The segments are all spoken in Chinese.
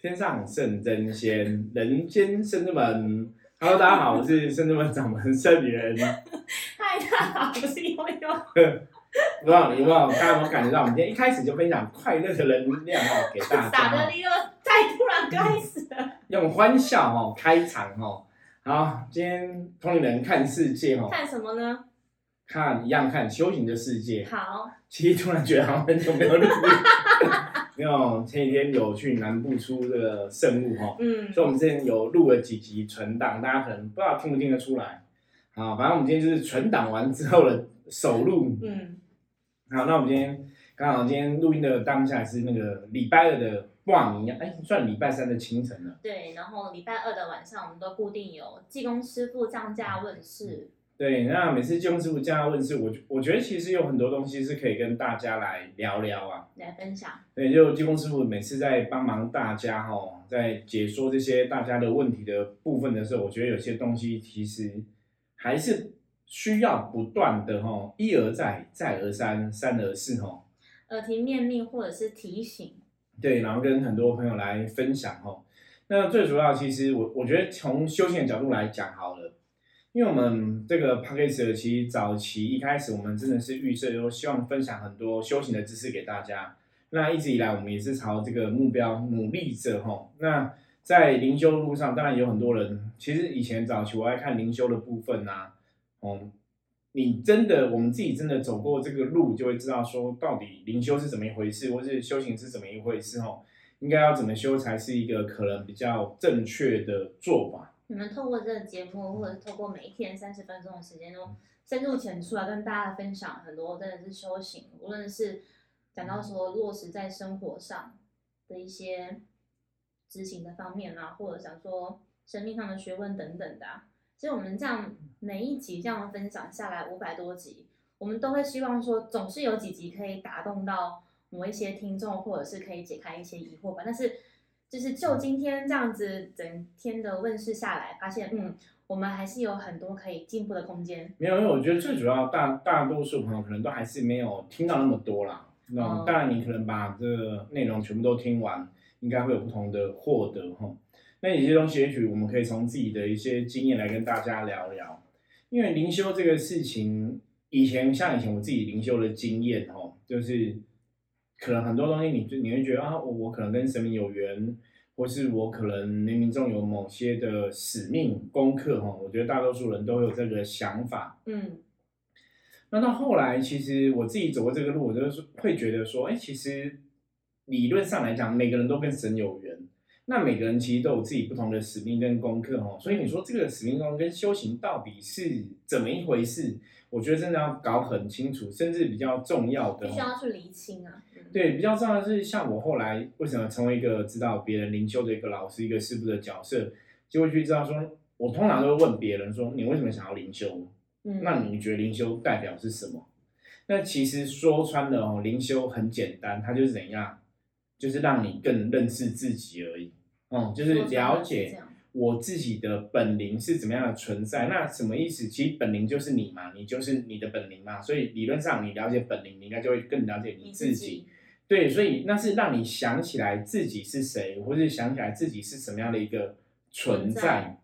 天上圣真仙，人间圣之门。Hello，大家好，我是圣之门掌门圣元。嗨，大家好，我是悠悠。不知道你有没有，大家有没有感觉到，我们今天一开始就分享快乐的能量哦，给大家。打的你又太突然开始了。用欢笑哦开场哦。好，今天同龄人看世界哦。看什么呢？看一样看修行的世界。好。其实突然觉得好像很久没有录。没有，前几天有去南部出这个圣物哈，嗯，所以我们之前有录了几集存档，大家可能不知道听不听得出来，好，反正我们今天就是存档完之后的首录，嗯，好，那我们今天刚好今天录音的当下是那个礼拜二的傍晚，哎，算礼拜三的清晨了，对，然后礼拜二的晚上我们都固定有技工师傅降价问世。对，那每次金师傅这样问是，我我觉得其实有很多东西是可以跟大家来聊聊啊，来分享。对，就金师傅每次在帮忙大家哈，在解说这些大家的问题的部分的时候，我觉得有些东西其实还是需要不断的哈，一而再，再而三，三而四哈，耳提面命或者是提醒。对，然后跟很多朋友来分享哈。那最主要其实我我觉得从修行的角度来讲好了。因为我们这个 p a c k a g e 其实早期一开始，我们真的是预设说希望分享很多修行的知识给大家。那一直以来，我们也是朝这个目标努力着哈。那在灵修路上，当然有很多人，其实以前早期我爱看灵修的部分呐，哦，你真的我们自己真的走过这个路，就会知道说到底灵修是怎么一回事，或是修行是怎么一回事哦，应该要怎么修才是一个可能比较正确的做法。你们透过这个节目，或者是透过每一天三十分钟的时间，都深入浅出来跟大家分享很多真的是修行，无论是讲到说落实在生活上的一些执行的方面啊，或者想说生命上的学问等等的。其实我们这样每一集这样分享下来五百多集，我们都会希望说，总是有几集可以打动到某一些听众，或者是可以解开一些疑惑吧。但是。就是就今天这样子整天的问世下来，发现嗯，我们还是有很多可以进步的空间。没有，因为我觉得最主要大大多数朋友可能都还是没有听到那么多啦。那当然，你可能把这个内容全部都听完，应该会有不同的获得哈。那有些东西，也许我们可以从自己的一些经验来跟大家聊聊。因为灵修这个事情，以前像以前我自己灵修的经验哈，就是。可能很多东西，你就你会觉得啊，我我可能跟神明有缘，或是我可能冥冥中有某些的使命功课哈。我觉得大多数人都有这个想法。嗯。那到后来，其实我自己走过这个路，我就是会觉得说，哎，其实理论上来讲，每个人都跟神有缘。那每个人其实都有自己不同的使命跟功课哦。所以你说这个使命功跟修行到底是怎么一回事？我觉得真的要搞很清楚，甚至比较重要的，必须要去厘清啊。对，比较重要的是，像我后来为什么成为一个指导别人灵修的一个老师、一个师傅的角色，就会去知道说，我通常都会问别人说，你为什么想要灵修？嗯，那你觉得灵修代表是什么？那其实说穿了哦，灵修很简单，它就是怎样，就是让你更认识自己而已。嗯，就是了解。我自己的本灵是怎么样的存在？那什么意思？其实本灵就是你嘛，你就是你的本灵嘛。所以理论上，你了解本灵，你应该就会更了解你自己。对，所以那是让你想起来自己是谁，或是想起来自己是什么样的一个存在。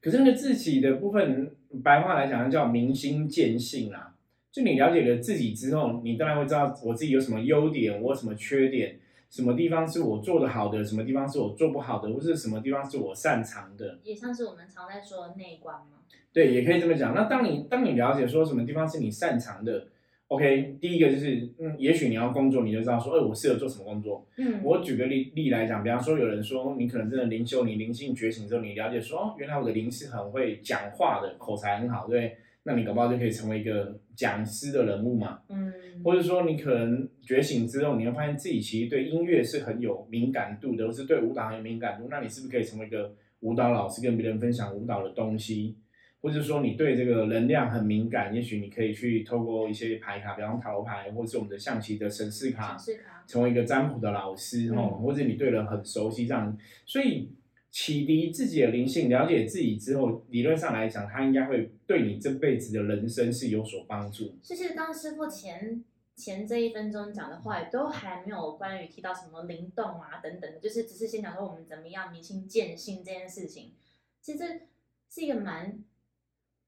可是那个自己的部分，白话来讲叫明心见性啊。就你了解了自己之后，你当然会知道我自己有什么优点，我有什么缺点。什么地方是我做的好的，什么地方是我做不好的，或是什么地方是我擅长的，也像是我们常在说的内观吗？对，也可以这么讲。那当你当你了解说什么地方是你擅长的，OK，第一个就是，嗯，也许你要工作，你就知道说，哎，我适合做什么工作。嗯，我举个例例来讲，比方说有人说，你可能真的灵修，你灵性觉醒之后，你了解说，哦，原来我的灵是很会讲话的，口才很好，对。那你搞不好就可以成为一个讲师的人物嘛，嗯，或者说你可能觉醒之后，你会发现自己其实对音乐是很有敏感度的，或是对舞蹈很有敏感度，那你是不是可以成为一个舞蹈老师，跟别人分享舞蹈的东西？或者说你对这个能量很敏感，也许你可以去透过一些牌卡，比方塔罗牌，或者是我们的象棋的神士卡，成为一个占卜的老师，哦，或者你对人很熟悉这样，所以。启迪自己的灵性，了解自己之后，理论上来讲，他应该会对你这辈子的人生是有所帮助。就是当师傅前前这一分钟讲的话，也都还没有关于提到什么灵动啊等等的，就是只是先讲说我们怎么样明心见性这件事情，其实是一个蛮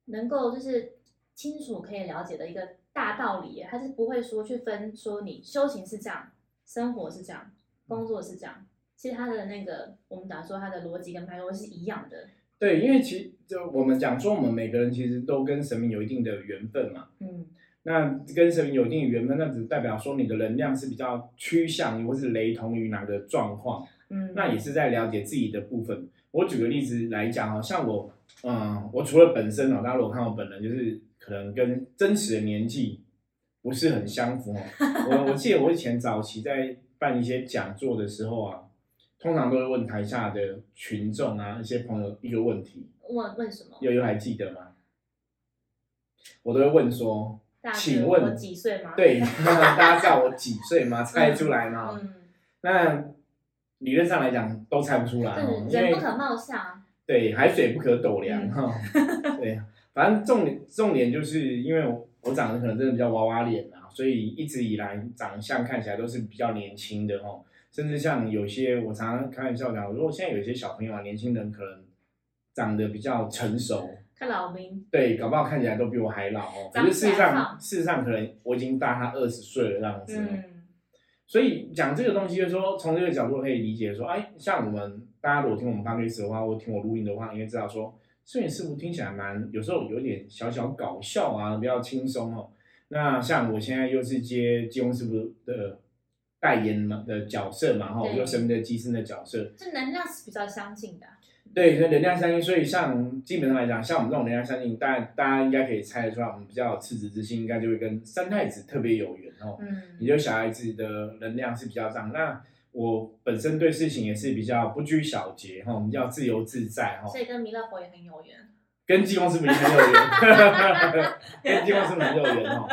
能够就是清楚可以了解的一个大道理，他是不会说去分说你修行是这样，生活是这样，工作是这样，其实他的那个我们讲说他的逻辑跟脉络是一样的。对，因为其实就我们讲说，我们每个人其实都跟神明有一定的缘分嘛。嗯。那跟神明有一定的缘分，那只代表说你的能量是比较趋向于或是雷同于哪个状况。嗯。那也是在了解自己的部分。我举个例子来讲哦，像我，嗯，我除了本身哦，大家如果看我本人，就是可能跟真实的年纪不是很相符哦。我我记得我以前早期在办一些讲座的时候啊。通常都会问台下的群众啊，一些朋友一个问题。问问什么？悠悠还记得吗？我都会问说，请问我几岁吗？对，大家知道我几岁吗？猜出来吗？嗯。那理论上来讲都猜不出来，人不可貌相。对，海水不可斗量哈。对，反正重点重点就是因为我我长得可能真的比较娃娃脸啊，所以一直以来长相看起来都是比较年轻的哈。甚至像有些我常常开玩笑讲，如果现在有些小朋友啊，年轻人可能长得比较成熟，看老兵，对，搞不好看起来都比我还老哦。可是事实上，事实上可能我已经大他二十岁了这样子。嗯。所以讲这个东西，就是说从这个角度可以理解说，哎，像我们大家如果听我们发律师的话，或听我录音的话，应该知道说，摄影师傅听起来蛮有时候有点小小搞笑啊，比较轻松哦。那像我现在又是接金庸师傅的。代言嘛的角色嘛，哈，又身边的机身的角色，这能量是比较相近的。对，所以能量相近，所以像基本上来讲，像我们这种能量相近，大大家应该可以猜得出来，我们比较赤子之心，应该就会跟三太子特别有缘哦。嗯，也就小孩子的能量是比较样。那我本身对事情也是比较不拘小节哈，我们叫自由自在哈。所以跟弥勒佛也很有缘。跟济公师傅也很有缘，跟济公师傅很有缘哦。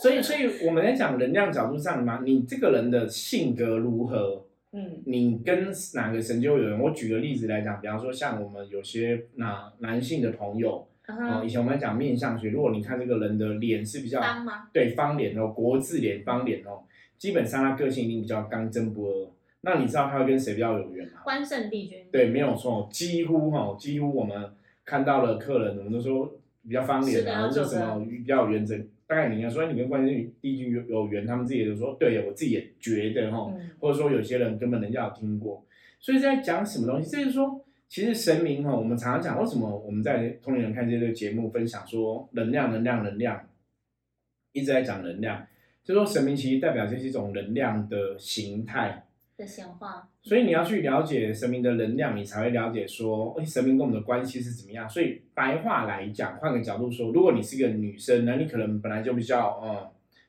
所以，所以我们在讲能量角度上嘛，你这个人的性格如何？嗯，你跟哪个神就有缘？我举个例子来讲，比方说像我们有些男男性的朋友，哦，以前我们讲面相学，如果你看这个人的脸是比较方吗？对，方脸哦，国字脸，方脸哦，基本上他个性一定比较刚正不阿。那你知道他会跟谁比较有缘吗？关圣帝君。对，没有错，几乎哈，几乎我们看到了客人，我们都说比较方脸啊，或者什么比较有原则。大概你要说你跟关圣帝君有有缘，他们自己就说对，我自己也觉得哈，或者说有些人根本人家有听过，所以在讲什么东西？就是说，其实神明哈，我们常常讲为什么我们在通灵人看这个节目分享说能量、能量、能量，一直在讲能量，就说神明其实代表这是一种能量的形态。的显化，所以你要去了解神明的能量，你才会了解说，哎，神明跟我们的关系是怎么样。所以白话来讲，换个角度说，如果你是一个女生，那你可能本来就比较，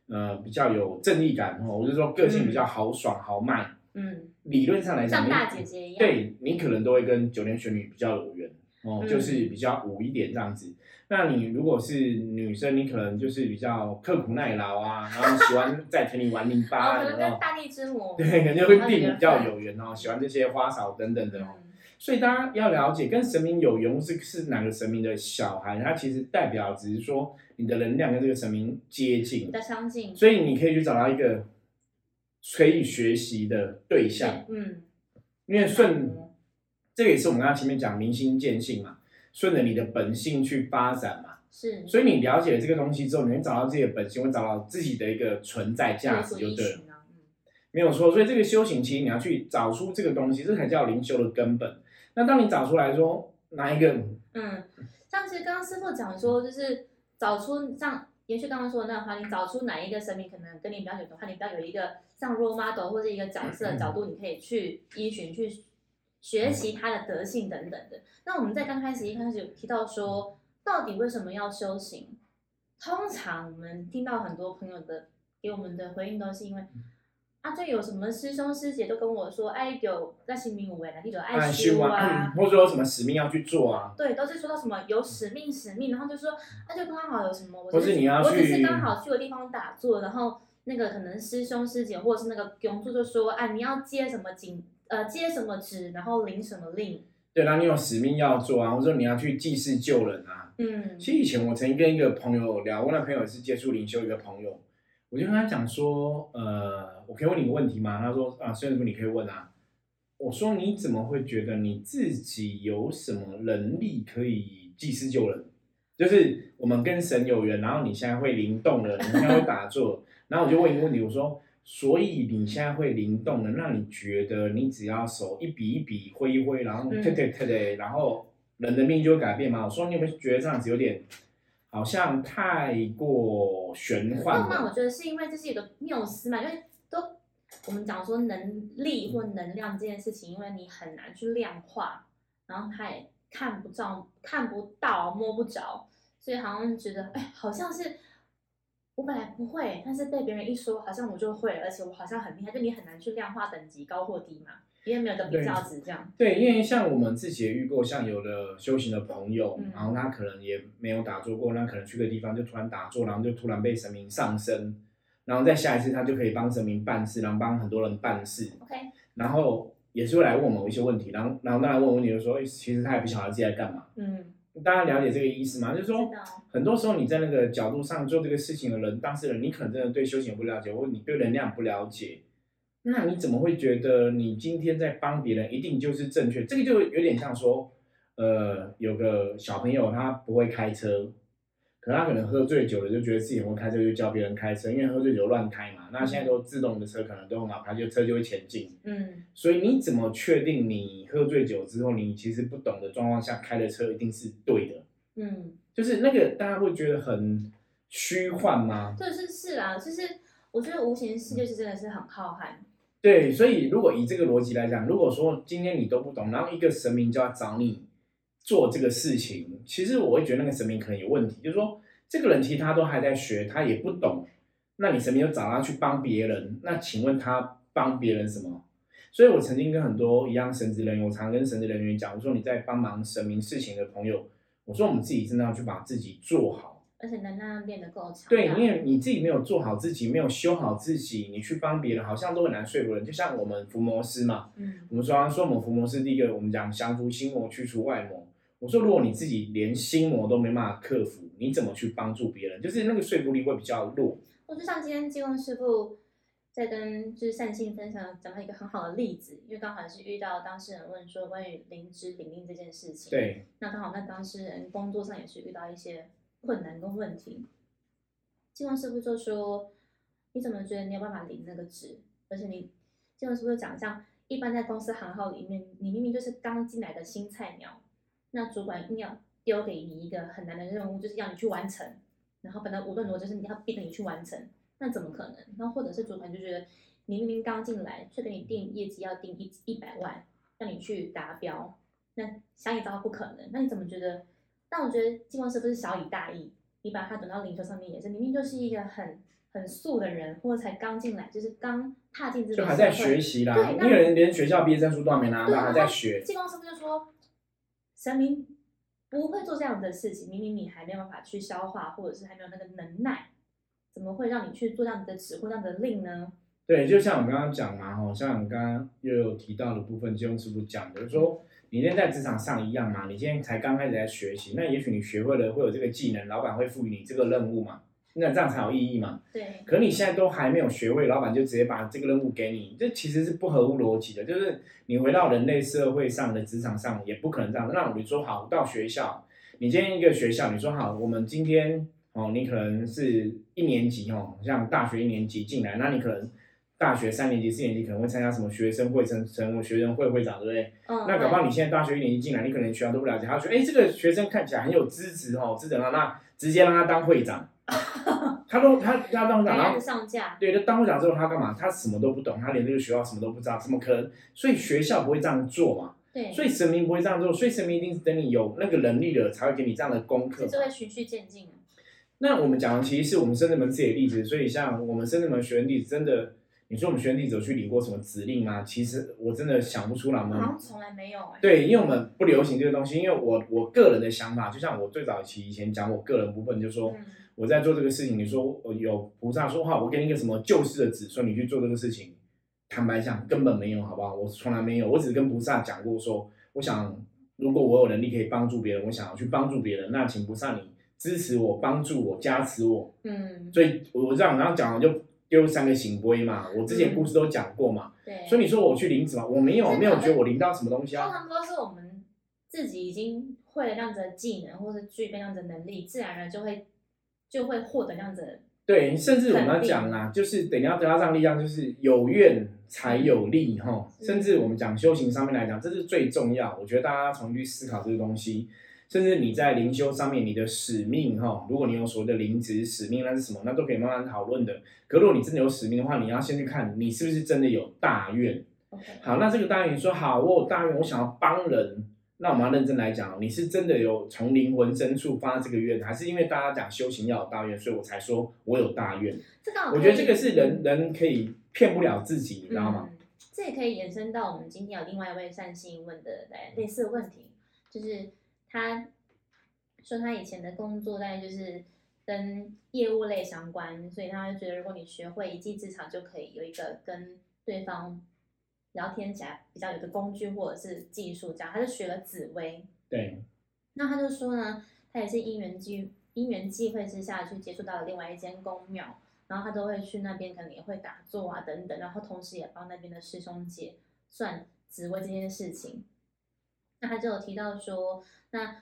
呃，呃，比较有正义感哦，我就说个性比较豪爽豪迈，嗯，理论上来讲，像大姐姐一样，对你可能都会跟九天玄女比较有缘哦，就是比较武一点这样子。那你如果是女生，你可能就是比较刻苦耐劳啊，然后喜欢在田里玩泥巴，然后大地之母，对，肯定会比较有缘哦，喜欢这些花草等等的哦。所以大家要了解，跟神明有缘是是哪个神明的小孩，他其实代表只是说你的能量跟这个神明接近，的相近，所以你可以去找到一个可以学习的对象，嗯，因为顺，这个也是我们刚刚前面讲明心见性嘛。顺着你的本性去发展嘛，是，所以你了解了这个东西之后，你会找到自己的本性，会找到自己的一个存在价值，就对了，没有错。所以这个修行，其实你要去找出这个东西，这才叫灵修的根本。那当你找出来说哪一个，嗯，像其实刚刚师傅讲说，就是找出像延续刚刚说的那个话，你找出哪一个神明可能跟你比较有的话，你比较有一个像 role model 或者一个角色的角度，你可以去依循去。学习他的德性等等的。那我们在刚开始一开始有提到说，到底为什么要修行？通常我们听到很多朋友的给我们的回应都是因为，啊，就有什么师兄师姐都跟我说，哎，有在新民五为来，你有爱修啊，或者说有什么使命要去做啊？对，都是说到什么有使命使命，然后就说，那就刚好有什么，或是你要去，我只是刚好去个地方打坐，然后那个可能师兄师姐或者是那个工作就说，哎，你要接什么景？呃，接什么职，然后领什么令？对，然后你有使命要做啊，或者说你要去济世救人啊。嗯，其实以前我曾经跟一个朋友聊，我那朋友是接触灵修一个朋友，我就跟他讲说，呃，我可以问你个问题吗？他说啊，虽然说你可以问啊。我说你怎么会觉得你自己有什么能力可以济世救人？就是我们跟神有缘，然后你现在会灵动了，你现在会打坐，然后我就问一个问题，我说，所以你现在会灵动的，让你觉得你只要手一笔一笔挥一挥，然后对对对对，然后人的命就会改变吗？我说你有没有觉得这样子有点好像太过玄幻？浪漫我觉得是因为这是一个缪斯嘛，因为都。我们讲说能力或能量这件事情，因为你很难去量化，然后他也看不到、看不到、摸不着，所以好像觉得，哎，好像是我本来不会，但是被别人一说，好像我就会，而且我好像很厉害，就你很难去量化等级高或低嘛，因为没有个比较值这样。对，因为像我们自己也遇过，像有的修行的朋友，然后他可能也没有打坐过，那可能去个地方就突然打坐，然后就突然被神明上身。然后再下一次，他就可以帮神明办事，然后帮很多人办事。OK。然后也是会来问我们一些问题，然后然后当然问问题就说，其实他也不晓得自己在干嘛。嗯。大家了解这个意思吗？就是说，很多时候你在那个角度上做这个事情的人，当事人，你可能真的对修行不了解，或者你对能量不了解，那你怎么会觉得你今天在帮别人一定就是正确？这个就有点像说，呃，有个小朋友他不会开车。可他可能喝醉酒了，就觉得自己会开车，就教别人开车，因为喝醉酒乱开嘛。那现在都自动的车，可能都很好开，就车就会前进。嗯，所以你怎么确定你喝醉酒之后，你其实不懂的状况下开的车一定是对的？嗯，就是那个大家会觉得很虚幻吗？对，是是啊，就是我觉得无形世界是真的是很浩瀚。对，所以如果以这个逻辑来讲，如果说今天你都不懂，然后一个神明就要找你。做这个事情，其实我会觉得那个神明可能有问题，就是说这个人其实他都还在学，他也不懂，那你神明又找他去帮别人，那请问他帮别人什么？所以我曾经跟很多一样神职人员，我常跟神职人员讲，我说你在帮忙神明事情的朋友，我说我们自己真的要去把自己做好，而且能量练得够强。对，因为你自己没有做好自己，没有修好自己，你去帮别人，好像都很难说服人。就像我们伏魔师嘛，嗯，我们说说我们伏魔师第一个，我们讲降服心魔，去除外魔。我说，如果你自己连心魔都没办法克服，你怎么去帮助别人？就是那个说服力会比较弱。我就像今天金光师傅在跟就是善信分享，讲到一个很好的例子，因为刚好是遇到当事人问说关于灵芝灵令这件事情。对。那刚好那当事人工作上也是遇到一些困难跟问题，金光师傅就说：“你怎么觉得你有办法领那个职？而且你金光师傅就讲，像一般在公司行号里面，你明明就是刚进来的新菜鸟。”那主管硬要丢给你一个很难的任务，就是要你去完成，然后本来无论如何就是你要逼着你去完成，那怎么可能？那或者是主管就觉得你明明刚进来，却给你定业绩要定一一百万，让你去达标，那想也知道不可能。那你怎么觉得？但我觉得金光是不是小以大义，你把他等到领袖上面也是，明明就是一个很很素的人，或者才刚进来，就是刚踏进这个就还在学习啦，那个人连学校毕业证书都还没拿到，还在学。金光是不是就说。神明不会做这样的事情，明明你还没有办法去消化，或者是还没有那个能耐，怎么会让你去做这样的指挥这样的令呢？对，就像我刚刚讲嘛，哈，像我刚刚又有提到的部分，金庸师傅讲的，说你今天在职场上一样嘛，你今天才刚开始在学习，那也许你学会了会有这个技能，老板会赋予你这个任务嘛。那这样才有意义嘛？对。可你现在都还没有学会，老板就直接把这个任务给你，这其实是不合乎逻辑的。就是你回到人类社会上的职场上，也不可能这样。那你说好到学校，你今天一个学校，你说好，我们今天哦，你可能是一年级哦，像大学一年级进来，那你可能大学三年级、四年级可能会参加什么学生会、成成为学生会会长，对不对？嗯。那搞不好你现在大学一年级进来，你可能学校都不了解，他说，哎，这个学生看起来很有资质哦，资质啊，那直接让他当会长。他都他他当长，然后对，他当我讲之后他干嘛？他什么都不懂，他连这个学校什么都不知道，怎么可能？所以学校不会这样做嘛？对，所以神明不会这样做，所以神明一定是等你有那个能力了，才会给你这样的功课。就会循序渐进。那我们讲的其实是我们深圳门自己的例子，所以像我们深圳门学员弟子，真的，你说我们学员弟子有去领过什么指令吗？其实我真的想不出来。好像从来没有哎。对，因为我们不流行这个东西，因为我我个人的想法，就像我最早期以前讲我个人部分，就说。我在做这个事情，你说有菩萨说话，我给你一个什么救世的子孙，你去做这个事情，坦白讲根本没有，好不好？我从来没有，我只是跟菩萨讲过，说我想如果我有能力可以帮助别人，我想要去帮助别人，那请菩萨你支持我、帮助我、加持我。嗯，所以我这样然后讲了就丢三个醒杯嘛，我之前故事都讲过嘛。对。所以你说我去领子嘛，我没有没有觉得我领到什么东西啊。通常都是我们自己已经会了那样子的技能，或是具备那样子的能力，自然而然就会就会获得那样子的。对，甚至我们要讲啦，就是等要得到这样力量，就是有愿才有力哈。甚至我们讲修行上面来讲，这是最重要。我觉得大家重新去思考这个东西。甚至你在灵修上面，你的使命哈，如果你有所谓的灵职使命，那是什么？那都可以慢慢讨论的。可如果你真的有使命的话，你要先去看你是不是真的有大愿。好，那这个大愿，你说好，我有大愿，我想要帮人，那我们要认真来讲，你是真的有从灵魂深处发这个愿，还是因为大家讲修行要有大愿，所以我才说我有大愿？这个我觉得这个是人人可以骗不了自己，你知道吗？这也可以延伸到我们今天有另外一位善心问的来类似的问题，就是。他说他以前的工作大概就是跟业务类相关，所以他就觉得如果你学会一技之长，就可以有一个跟对方聊天起来比较有的工具或者是技术。这样，他就学了紫薇。对。那他就说呢，他也是因缘机因缘际会之下去接触到了另外一间宫庙，然后他都会去那边，可能也会打坐啊等等，然后同时也帮那边的师兄姐算紫薇这件事情。那他就有提到说。那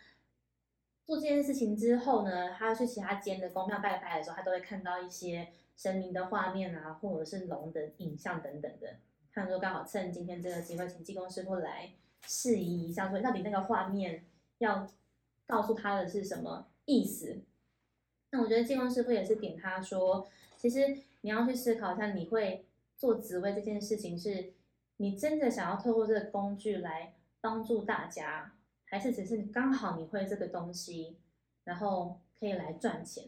做这件事情之后呢，他要去其他间的宫庙拜拜的时候，他都会看到一些神明的画面啊，或者是龙的影像等等的。他说刚好趁今天这个机会，请济公师傅来示意一下，说到底那个画面要告诉他的是什么意思。那我觉得济公师傅也是点他说，其实你要去思考一下，你会做紫薇这件事情，是你真的想要透过这个工具来帮助大家。还是只是刚好你会这个东西，然后可以来赚钱。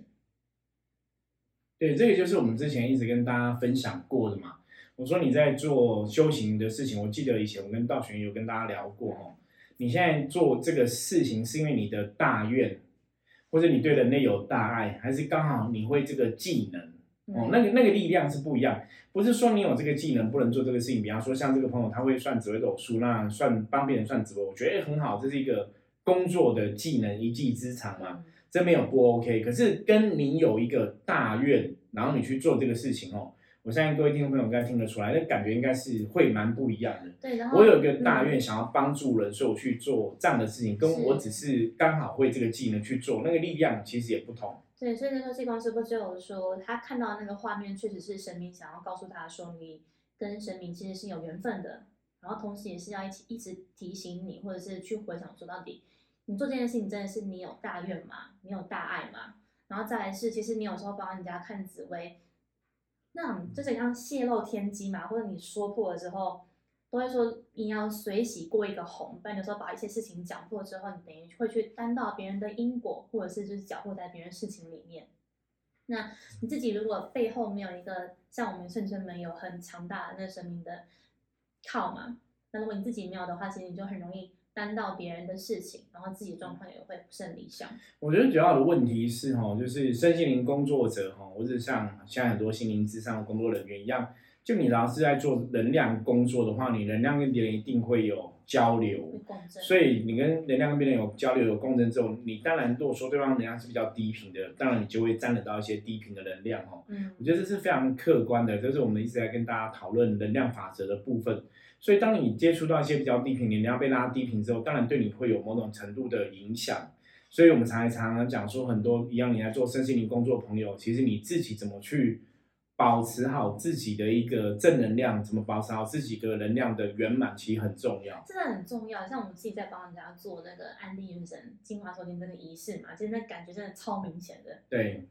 对，这个就是我们之前一直跟大家分享过的嘛。我说你在做修行的事情，我记得以前我跟道玄有跟大家聊过哦。你现在做这个事情是因为你的大愿，或者你对人类有大爱，还是刚好你会这个技能？哦，那个那个力量是不一样，不是说你有这个技能不能做这个事情。比方说，像这个朋友他会算紫微斗数，那算帮别人算紫微，我觉得很好，这是一个工作的技能，一技之长嘛，这没有不 OK。可是跟你有一个大愿，然后你去做这个事情哦，我相信各位听众朋友应该听得出来，那感觉应该是会蛮不一样的。对，然后我有一个大愿，想要帮助人，所以我去做这样的事情，跟我只是刚好会这个技能去做，那个力量其实也不同。对，所以那时候济公师傅就有说，他看到那个画面，确实是神明想要告诉他说，你跟神明其实是有缘分的，然后同时也是要一起一直提醒你，或者是去回想说，到底你做这件事情真的是你有大愿吗？你有大爱吗？然后再来是，其实你有时候帮人家看紫薇，那就是像泄露天机嘛，或者你说破了之后。都会说你要随喜过一个红，不然有时候把一些事情讲破之后，你等于会去担到别人的因果，或者是就是搅和在别人事情里面。那你自己如果背后没有一个像我们圣真门有很强大的那神明的靠嘛，那如果你自己没有的话，其实你就很容易担到别人的事情，然后自己的状况也会不甚理想。我觉得主要的问题是哈，就是身心灵工作者哈，或者像像很多心灵之上的工作人员一样。就你老是在做能量工作的话，你能量跟别人一定会有交流，所以你跟能量跟别人有交流有共振之后，你当然如果说对方能量是比较低频的，当然你就会沾得到一些低频的能量哦。嗯，我觉得这是非常客观的，这是我们一直在跟大家讨论能量法则的部分。所以当你接触到一些比较低频能量被拉低频之后，当然对你会有某种程度的影响。所以我们常常常讲说，很多一样你来做身心灵工作朋友，其实你自己怎么去。保持好自己的一个正能量，怎么保持好自己的能量的圆满，其实很重要。真的很重要。像我们自己在帮人家做那个安利元神精华收听这个仪式嘛，其实那感觉真的超明显的。对。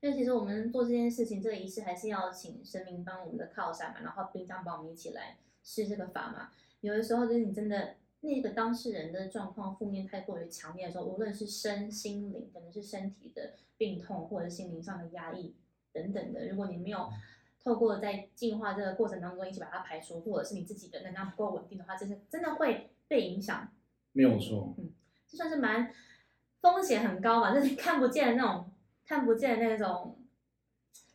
因为其实我们做这件事情，这个仪式还是要请神明帮我们的靠山嘛，然后冰箱帮我们一起来施这个法嘛。有的时候就是你真的那个当事人的状况负面太过于强烈的时候，无论是身心灵，可能是身体的病痛，或者心灵上的压抑。等等的，如果你没有透过在进化这个过程当中一起把它排除，或者是你自己的能量不够稳定的话，这是真的会被影响。没有错，嗯，这算是蛮风险很高嘛，就是看不见的那种，看不见的那种，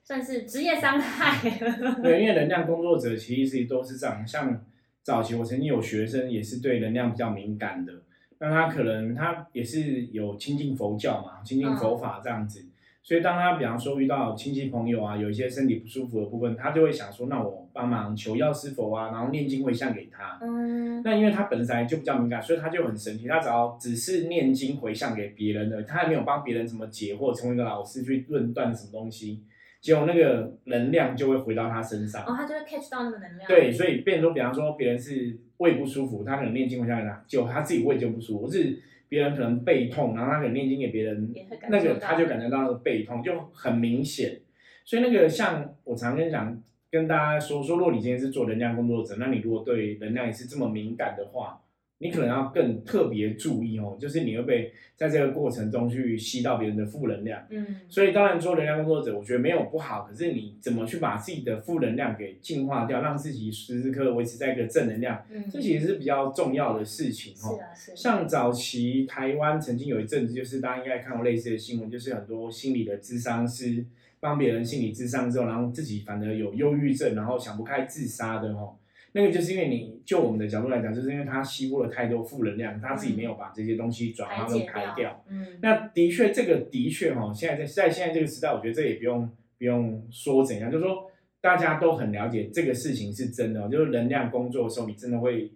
算是职业伤害。对，因为能量工作者其实都是这样，像早期我曾经有学生也是对能量比较敏感的。那他可能他也是有亲近佛教嘛，亲近佛法这样子。所以，当他比方说遇到亲戚朋友啊，有一些身体不舒服的部分，他就会想说，那我帮忙求药师佛啊，然后念经回向给他。嗯。那因为他本身就比较敏感，所以他就很神奇。他只要只是念经回向给别人的，他还没有帮别人怎么解惑，成为一个老师去论断什么东西，结果那个能量就会回到他身上。哦，他就会 catch 到那个能量。对，所以变说，比方说别人是胃不舒服，他可能念经回向给他，就他自己胃就不舒服，是。别人可能背痛，然后他可能念经给别人，那个他就感觉到那个背痛就很明显。所以那个像我常跟讲，跟大家说说，如果你今天是做能量工作者，那你如果对能量也是这么敏感的话。你可能要更特别注意哦，就是你会被在这个过程中去吸到别人的负能量。嗯，所以当然做能量工作者，我觉得没有不好，可是你怎么去把自己的负能量给净化掉，让自己时时刻刻维持在一个正能量，嗯这其实是比较重要的事情哦。是啊，是。像早期台湾曾经有一阵子，就是大家应该看过类似的新闻，就是很多心理的智商师帮别人心理智商之后，然后自己反而有忧郁症，然后想不开自杀的哦。那个就是因为你就我们的角度来讲，就是因为他吸过了太多负能量，他自己没有把这些东西转化跟排掉。嗯，那的确，这个的确哈，现在在在现在这个时代，我觉得这也不用不用说怎样，就是说大家都很了解这个事情是真的，就是能量工作的时候，你真的会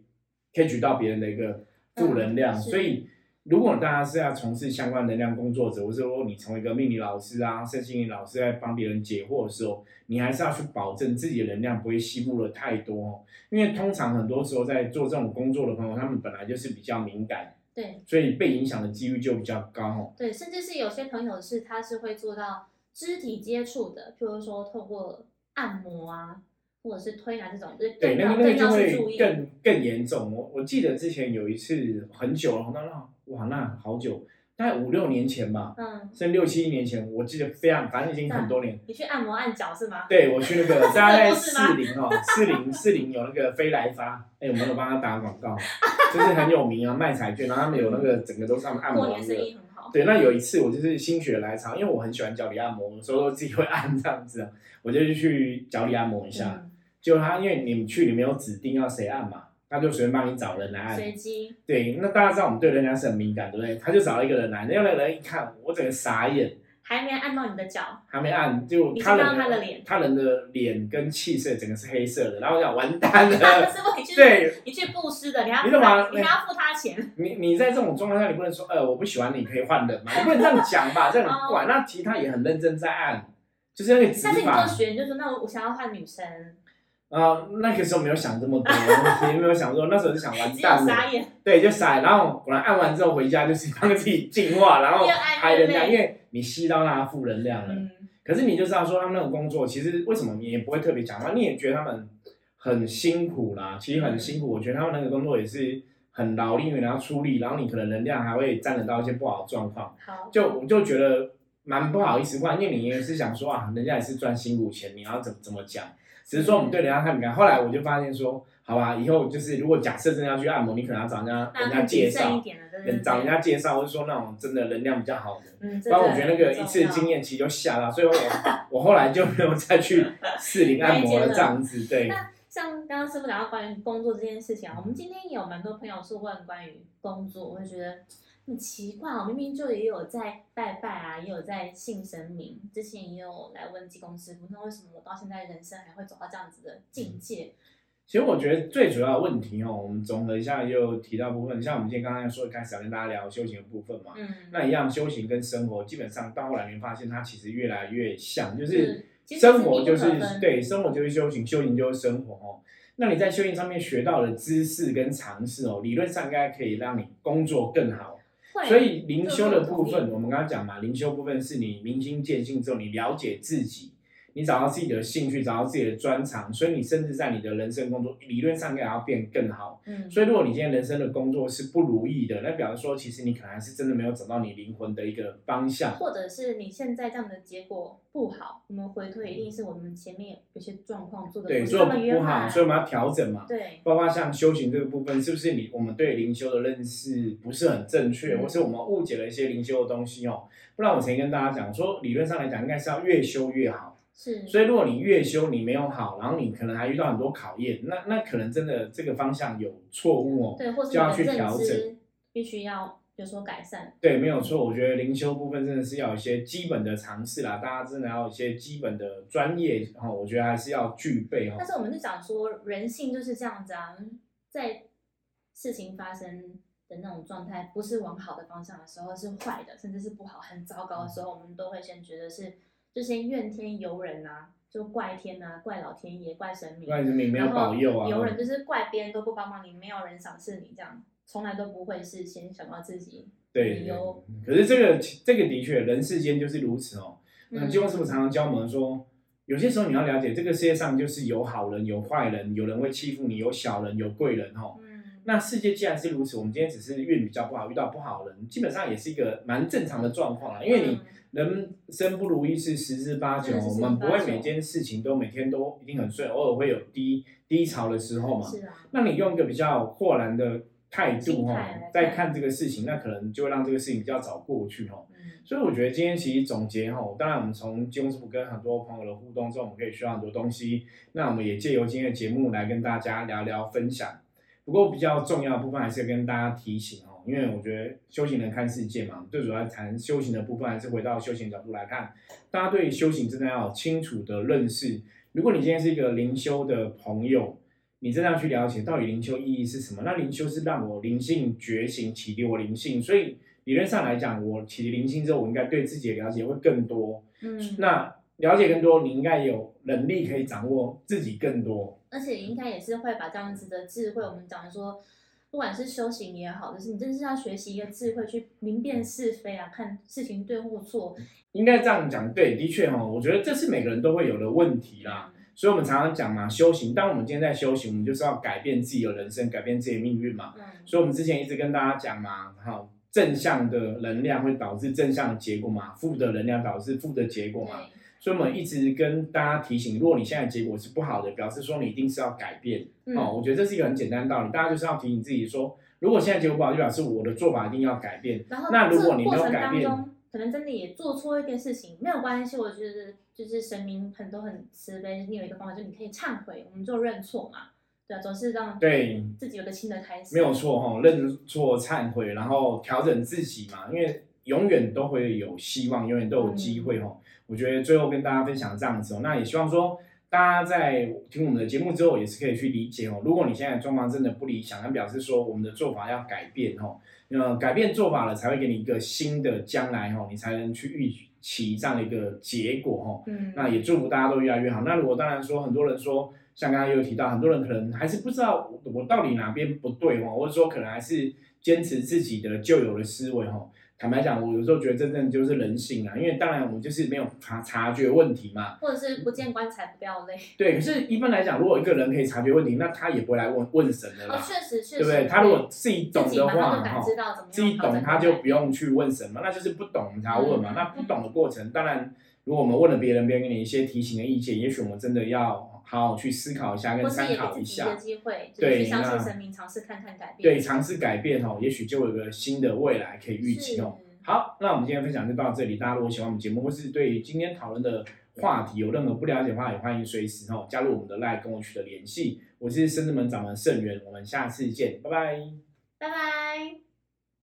catch 到别人的一个负能量，所以。如果大家是要从事相关能量工作者，或者说你成为一个命理老师啊、身心灵老师，在帮别人解惑的时候，你还是要去保证自己的能量不会吸附了太多。因为通常很多时候在做这种工作的朋友，他们本来就是比较敏感，对，所以被影响的几率就比较高。对，甚至是有些朋友是他是会做到肢体接触的，譬如说透过按摩啊。或者是推拿这种，就是对那个那个就会更更严重。我我记得之前有一次很久了，那那哇那好久，大概五六年前吧，嗯，甚至六七年前，我记得非常，反正已经很多年。你去按摩按脚是吗？对，我去那个 大概在四零哦，四零四零有那个飞来发，哎，我们有帮他打广告，就是很有名啊，卖彩券，然后他们有那个整个都是他们按摩的。对，那有一次我就是心血来潮，因为我很喜欢脚底按摩，所以我自己会按这样子，我就去脚底按摩一下。就他，因为你们去，你没有指定要谁按嘛，他就随便帮你找人来按。随机。对，那大家知道我们对人家是很敏感，对不对？他就找了一个人来，那个人一看，我整个傻眼。还没按到你的脚。还没按，就他人他的脸，他人的脸跟气色整个是黑色的，然后我想完蛋了。师傅，你去，对，你去布施的，你要，你你还要付他钱。你你在这种状况下，你不能说，呃，我不喜欢你，可以换人嘛？你不能这样讲吧？这样很怪。那其他也很认真在按，就是那个指法。但是你做学，你就说，那我想要换女生。啊，那个时候没有想这么多，也没有想说，那时候就想完蛋了，对，就傻。然后果然按完之后回家就是帮自己净化，然后开能量，因为你吸到那负能量了。可是你就知道说他们那种工作，其实为什么你也不会特别讲话，你也觉得他们很辛苦啦，其实很辛苦。我觉得他们那个工作也是很劳力，然后出力，然后你可能能量还会沾染到一些不好的状况。好，就我就觉得蛮不好意思，因为你也是想说啊，人家也是赚辛苦钱，你要怎怎么讲？只是说我们对人家太敏感，后来我就发现说，好吧，以后就是如果假设真的要去按摩，你可能要找人家人家介绍，找人家介绍，或者说那种真的能量比较好的。嗯，不然我觉得那个一次经验其实就吓到，所以我 我后来就没有再去 四零按摩了这样子。对。那像刚刚师傅讲到关于工作这件事情啊，我们今天也有蛮多朋友是问关于工作，我会觉得。很奇怪哦，明明就也有在拜拜啊，也有在信神明，之前也有来问济公师傅，那为什么我到现在人生还会走到这样子的境界？其实我觉得最主要的问题哦，我们综合一下又提到部分，像我们今天刚刚说开始要跟大家聊修行的部分嘛，嗯，那一样修行跟生活基本上到后来你会发现它其实越来越像，就是生活就是对，生活就是修行，修行就是生活哦。那你在修行上面学到的知识跟常识哦，理论上应该可以让你工作更好。所以灵修的部分，我们刚刚讲嘛，灵修部分是你明心见性之后，你了解自己。你找到自己的兴趣，找到自己的专长，所以你甚至在你的人生工作理论上应该要变更好。嗯，所以如果你今天人生的工作是不如意的，那表示说其实你可能还是真的没有找到你灵魂的一个方向，或者是你现在这样的结果不好，我们回推一定是我们前面有些状况做的对做的不好，所以我们要调整嘛。对，包括像修行这个部分，是不是你我们对灵修的认识不是很正确，或是我们误解了一些灵修的东西哦？不然我曾经跟大家讲说，理论上来讲应该是要越修越好。是，所以如果你越修你没有好，然后你可能还遇到很多考验，那那可能真的这个方向有错误哦，对，或就要去调整。必须要有所改善。对，没有错。我觉得灵修部分真的是要有一些基本的尝试啦，大家真的要有一些基本的专业哈，我觉得还是要具备哈。但是我们是讲说人性就是这样子啊，在事情发生的那种状态不是往好的方向的时候，是坏的，甚至是不好、很糟糕的时候，我们都会先觉得是就先怨天尤人啊。就怪天呐，怪老天爷，怪神明，怪神明没有保佑啊。尤人就是怪别人都不帮忙你，没有人赏识你，这样从来都不会是先想到自己。对，可是这个这个的确，人世间就是如此哦。那金光师傅常常教我们说，有些时候你要了解，这个世界上就是有好人有坏人，有人会欺负你，有小人有贵人哦。那世界既然是如此，我们今天只是运比较不好，遇到不好的人，基本上也是一个蛮正常的状况啊。因为你人生不如意是十之八九，我们不会每件事情都每天都一定很顺，偶尔会有低低潮的时候嘛。是啊。那你用一个比较豁然的态度哈，在看这个事情，那可能就会让这个事情比较早过去哈。所以我觉得今天其实总结哈，当然我们从金师傅跟很多朋友的互动中，我们可以学到很多东西。那我们也借由今天的节目来跟大家聊聊分享。不过比较重要的部分还是跟大家提醒哦，因为我觉得修行人看世界嘛，最主要谈修行的部分还是回到修行角度来看，大家对修行真的要有清楚的认识。如果你今天是一个灵修的朋友，你真的要去了解到底灵修意义是什么？那灵修是让我灵性觉醒，启迪我灵性，所以理论上来讲，我启迪灵性之后，我应该对自己的了解会更多。嗯，那了解更多，你应该有能力可以掌握自己更多。而且应该也是会把这样子的智慧，我们讲说，不管是修行也好，就是你真是要学习一个智慧，去明辨是非啊，看事情对或错。应该这样讲，对，的确哈，我觉得这是每个人都会有的问题啦。所以我们常常讲嘛，修行，当我们今天在修行，我们就是要改变自己的人生，改变自己的命运嘛。嗯。所以我们之前一直跟大家讲嘛，哈，正向的能量会导致正向的结果嘛，负的能量导致负的结果嘛。所以我们一直跟大家提醒，如果你现在结果是不好的，表示说你一定是要改变哦。我觉得这是一个很简单的道理，大家就是要提醒自己说，如果现在结果不好，就表示我的做法一定要改变。然后，那如果你没有改变，可能真的也做错一件事情，没有关系。我觉得就是神明很多很慈悲，你有一个方法，就是你可以忏悔，我们就认错嘛。对啊，总是让对自己有个新的开始。没有错哈，认错忏悔，然后调整自己嘛，因为永远都会有希望，永远都有机会哈。我觉得最后跟大家分享这样子哦，那也希望说大家在听我们的节目之后，也是可以去理解哦。如果你现在状况真的不理想，那表示说我们的做法要改变哦。那改变做法了，才会给你一个新的将来哦，你才能去预期这样的一个结果哦。嗯。那也祝福大家都越来越好。那如果当然说很多人说，像刚刚也有提到，很多人可能还是不知道我到底哪边不对哦，或者说可能还是坚持自己的旧有的思维哦。坦白讲，我有时候觉得真正就是人性啊，因为当然我们就是没有察察觉问题嘛，或者是不见棺材不掉泪。对，可是一般来讲，如果一个人可以察觉问题，那他也不会来问问神的啦。哦，确实确实，对不对？他如果自己懂的话，哈，自己懂他就不用去问神嘛，那就是不懂才问嘛。那不懂的过程，当然如果我们问了别人，别人给你一些提醒的意见，也许我们真的要。好好去思考一下，跟参考一下，对，相信神明，尝试看看改变，对，尝试改变哦，也许就有个新的未来可以预期哦。好，那我们今天分享就到这里，大家如果喜欢我们节目，或是对今天讨论的话题有任何不了解的话，也欢迎随时哦加入我们的 Line 跟我取得联系。我是深圳门掌门盛元，我们下次见，拜拜，拜拜。